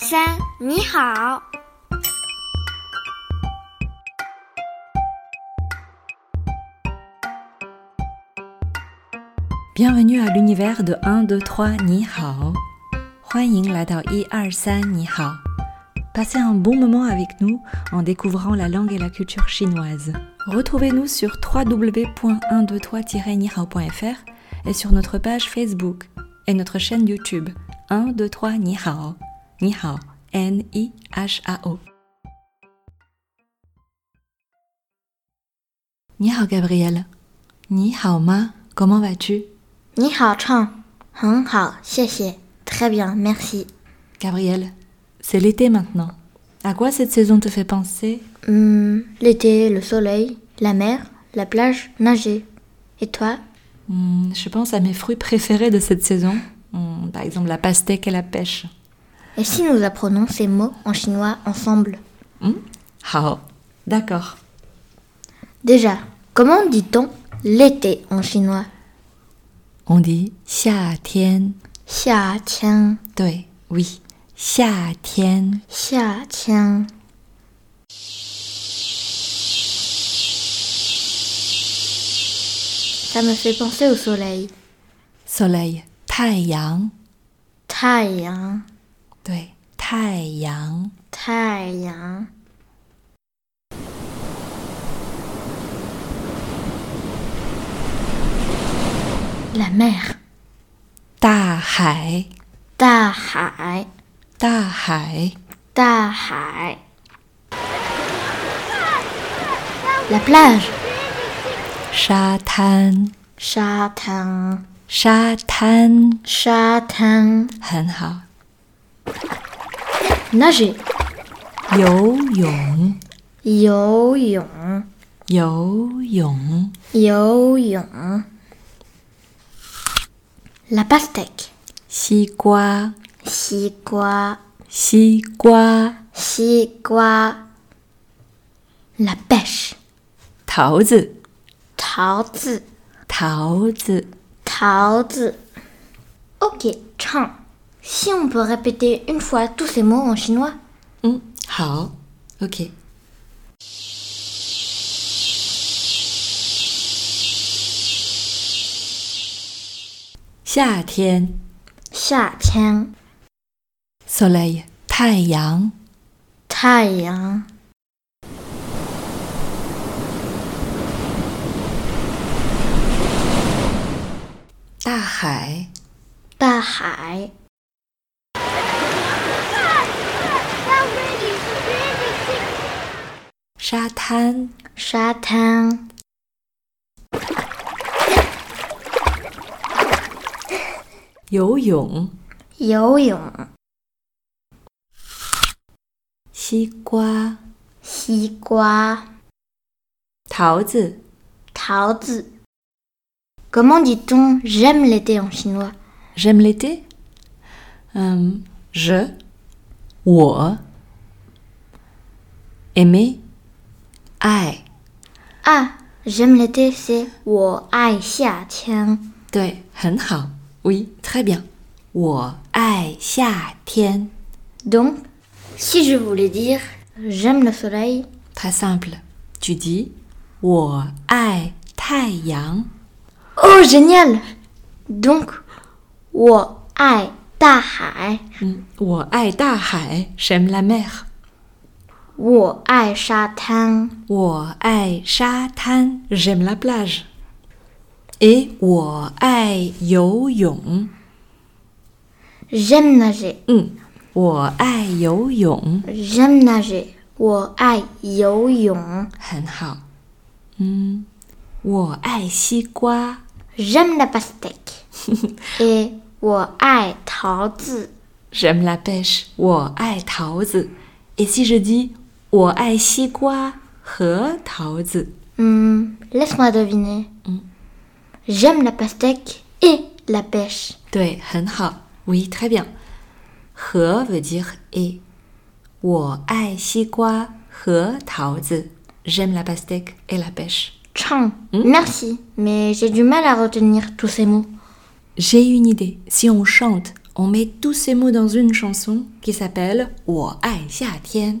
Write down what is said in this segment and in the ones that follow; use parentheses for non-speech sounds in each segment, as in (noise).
三，你好。 Bienvenue à l'univers de 1, 2, 3, Ni Hao. 欢迎来到一二三你好 Passez un bon moment avec nous en découvrant la langue et la culture chinoise. Retrouvez-nous sur www.123-nihao.fr et sur notre page Facebook et notre chaîne YouTube 1, 2, 3, Ni Hao. Ni Hao. N-I-H-A-O. Ni Hao Gabriel. Ni Hao Ma. Comment vas-tu 你好，唱，很好，谢谢，très bien, merci. Gabriel, c'est l'été maintenant. À quoi cette saison te fait penser Hmm, L'été, le soleil, la mer, la plage, nager. Et toi Hmm, Je pense à mes fruits préférés de cette saison. Hmm, par exemple la pastèque et la pêche. Et si nous apprenons ces mots en chinois ensemble hmm? Hao. D'accord. Déjà, comment dit-on l'été en chinois On dit xia tian. Oui, oui. Xia tian. Ça me fait penser au soleil. Soleil, tai yang. Tai yang. 对,太阳.太阳。La mer，大海.大海，大海.大海。La plage，沙滩.沙滩，沙滩.沙滩。很好. Nager，游泳.游泳，游泳.游泳。La pastèque，西瓜.西瓜，西瓜.西瓜。La pêche，桃子.桃子，桃子.桃子。Ok, chant. Si on peut répéter une fois tous ces mots en chinois mmh. Hao. Ok. Xia tian. Xia tian. Soleil. Tai yang. Tai yang. Da hai. Da hai. 沙滩，沙滩，游泳，游泳，西瓜，西瓜，桃子，桃子。Comment dit-on j'aime l'été en chinois J'aime l'été. Euh, je, 我 aimer, 爱 Ah, j'aime l'été, c'est 我爱夏天。对，很好。Oui, très bien. 我爱夏天。 Donc, si je voulais dire j'aime le soleil, Très simple. Tu dis 我爱太阳。 oh génial Donc, 我爱大海，嗯，我爱大海，j'aime la mer。 我爱沙滩，我爱沙滩，j'aime la plage。et 我爱游泳。 j'aime nager，嗯，我爱游泳， j'aime nager，我爱游泳很好。嗯，我爱西瓜。 ，j'aime la pastèque，et (laughs) 我爱桃子。 J'aime la pêche，我爱桃子。Et si je dis 我爱西瓜和桃子 Hmm, laisse-moi deviner. J'aime la pastèque et la pêche. 对，很好。Oui, très bien. 和 veut dire et。我爱西瓜和桃子。J'aime la pastèque et la pêche. Chang, merci, mais j'ai du mal à retenir tous ces mots. J'ai une idée. Si on chante On met tous ces mots dans une chanson qui s'appelle 我爱夏天.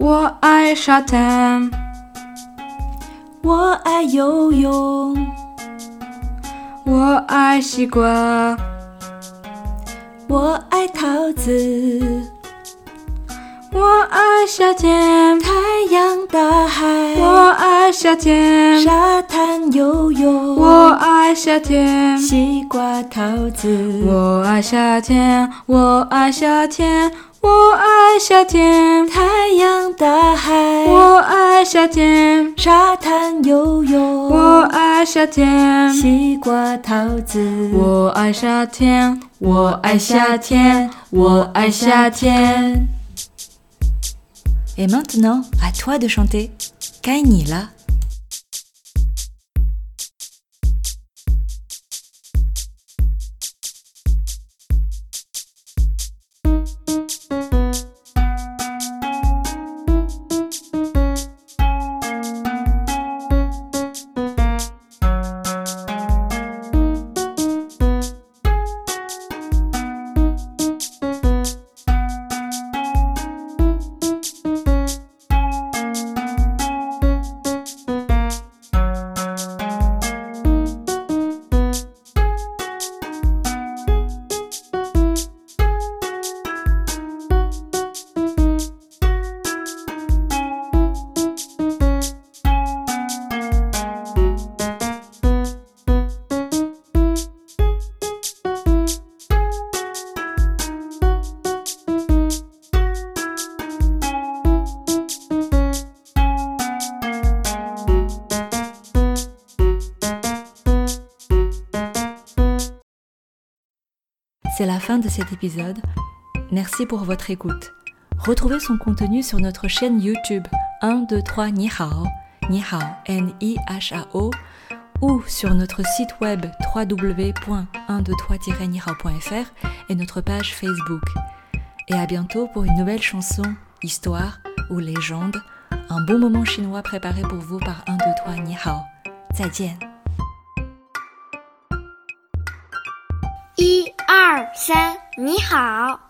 我爱沙滩，我爱游泳，我爱西瓜，我爱桃子。我爱夏天，太阳、大海。我爱夏天，沙滩游泳。我爱夏天，西瓜、桃子。我爱夏天，我爱夏天，我爱夏天。太阳、大海。我爱夏天，沙滩游泳。我爱夏天，西瓜、桃子。我爱夏天，我爱夏天，我爱夏天。Et maintenant, à toi de chanter. là. C'est la fin de cet épisode. Merci pour votre écoute. Retrouvez son contenu sur notre chaîne YouTube 1, 2, 3 Ni Hao, Ni Hao, N-I-H-A-O, ou sur notre site web www.123-nihao.fr et notre page Facebook. Et à bientôt pour une nouvelle chanson, histoire ou légende, un bon moment chinois préparé pour vous par 1, 2, 3 Ni Hao. 再见。你好。